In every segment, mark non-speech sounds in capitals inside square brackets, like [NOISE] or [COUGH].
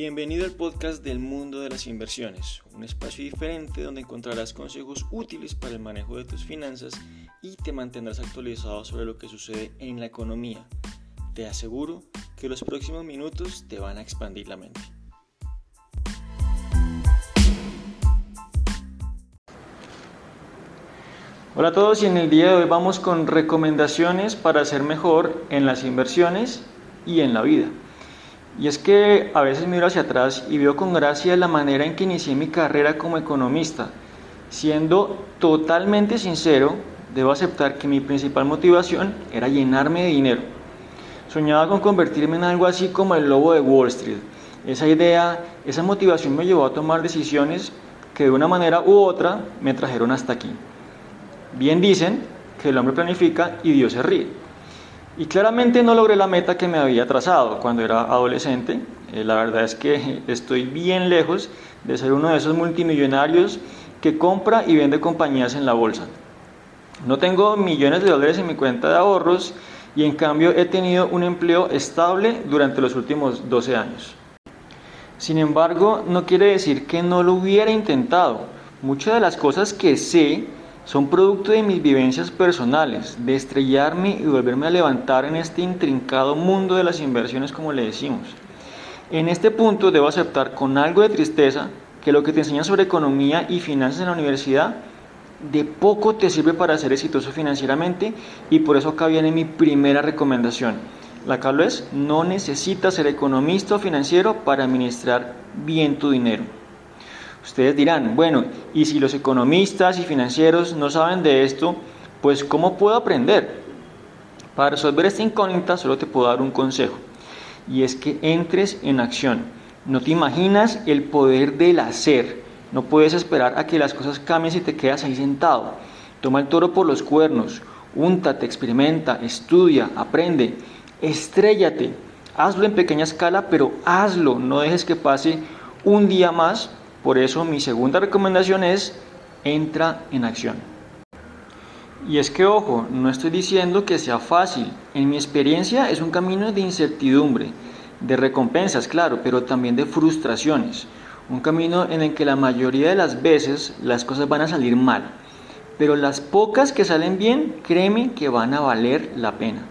Bienvenido al podcast del mundo de las inversiones, un espacio diferente donde encontrarás consejos útiles para el manejo de tus finanzas y te mantendrás actualizado sobre lo que sucede en la economía. Te aseguro que los próximos minutos te van a expandir la mente. Hola a todos y en el día de hoy vamos con recomendaciones para ser mejor en las inversiones y en la vida. Y es que a veces miro hacia atrás y veo con gracia la manera en que inicié mi carrera como economista. Siendo totalmente sincero, debo aceptar que mi principal motivación era llenarme de dinero. Soñaba con convertirme en algo así como el lobo de Wall Street. Esa idea, esa motivación me llevó a tomar decisiones que de una manera u otra me trajeron hasta aquí. Bien dicen que el hombre planifica y Dios se ríe. Y claramente no logré la meta que me había trazado cuando era adolescente. Eh, la verdad es que [LAUGHS] estoy bien lejos de ser uno de esos multimillonarios que compra y vende compañías en la bolsa. No tengo millones de dólares en mi cuenta de ahorros y en cambio he tenido un empleo estable durante los últimos 12 años. Sin embargo, no quiere decir que no lo hubiera intentado. Muchas de las cosas que sé son producto de mis vivencias personales, de estrellarme y volverme a levantar en este intrincado mundo de las inversiones como le decimos. En este punto debo aceptar con algo de tristeza que lo que te enseñan sobre economía y finanzas en la universidad de poco te sirve para ser exitoso financieramente y por eso acá viene mi primera recomendación. La cual es, no necesitas ser economista o financiero para administrar bien tu dinero. Ustedes dirán, bueno, y si los economistas y financieros no saben de esto, pues ¿cómo puedo aprender? Para resolver esta incógnita solo te puedo dar un consejo, y es que entres en acción. No te imaginas el poder del hacer. No puedes esperar a que las cosas cambien si te quedas ahí sentado. Toma el toro por los cuernos, úntate, experimenta, estudia, aprende, estrellate. Hazlo en pequeña escala, pero hazlo. No dejes que pase un día más por eso mi segunda recomendación es entra en acción. Y es que, ojo, no estoy diciendo que sea fácil. En mi experiencia es un camino de incertidumbre, de recompensas, claro, pero también de frustraciones. Un camino en el que la mayoría de las veces las cosas van a salir mal. Pero las pocas que salen bien, créeme que van a valer la pena.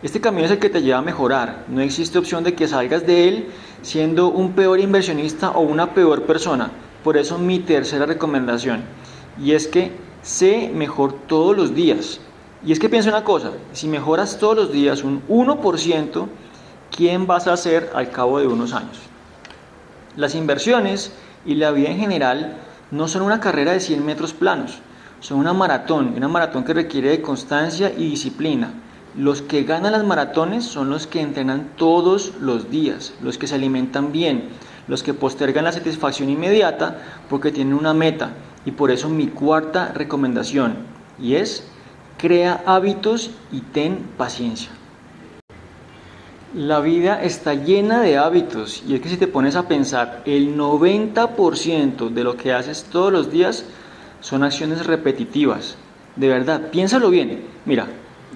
Este camino es el que te lleva a mejorar. No existe opción de que salgas de él siendo un peor inversionista o una peor persona. Por eso mi tercera recomendación. Y es que sé mejor todos los días. Y es que piensa una cosa, si mejoras todos los días un 1%, ¿quién vas a ser al cabo de unos años? Las inversiones y la vida en general no son una carrera de 100 metros planos, son una maratón, una maratón que requiere de constancia y disciplina los que ganan las maratones son los que entrenan todos los días, los que se alimentan bien, los que postergan la satisfacción inmediata porque tienen una meta. Y por eso mi cuarta recomendación, y es, crea hábitos y ten paciencia. La vida está llena de hábitos y es que si te pones a pensar, el 90% de lo que haces todos los días son acciones repetitivas. De verdad, piénsalo bien. Mira,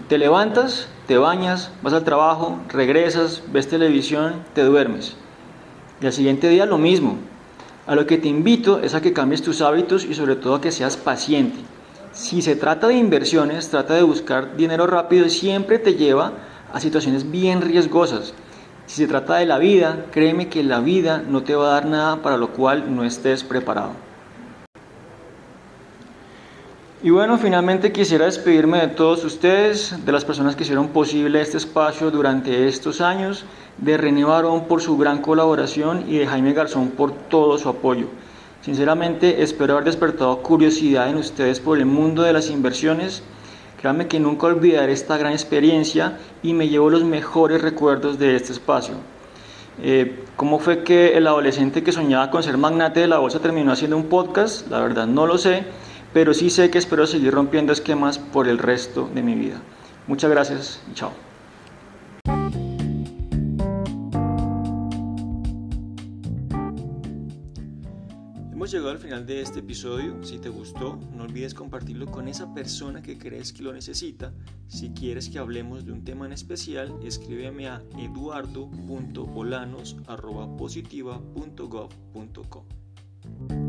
te levantas, te bañas, vas al trabajo, regresas, ves televisión, te duermes. Y al siguiente día lo mismo. A lo que te invito es a que cambies tus hábitos y sobre todo a que seas paciente. Si se trata de inversiones, trata de buscar dinero rápido siempre te lleva a situaciones bien riesgosas. Si se trata de la vida, créeme que la vida no te va a dar nada para lo cual no estés preparado. Y bueno, finalmente quisiera despedirme de todos ustedes, de las personas que hicieron posible este espacio durante estos años, de René Barón por su gran colaboración y de Jaime Garzón por todo su apoyo. Sinceramente espero haber despertado curiosidad en ustedes por el mundo de las inversiones. Créanme que nunca olvidaré esta gran experiencia y me llevo los mejores recuerdos de este espacio. Eh, ¿Cómo fue que el adolescente que soñaba con ser magnate de la bolsa terminó haciendo un podcast? La verdad no lo sé pero sí sé que espero seguir rompiendo esquemas por el resto de mi vida. Muchas gracias y chao. Hemos llegado al final de este episodio. Si te gustó, no olvides compartirlo con esa persona que crees que lo necesita. Si quieres que hablemos de un tema en especial, escríbeme a eduardo.bolanos.positiva.gov.co.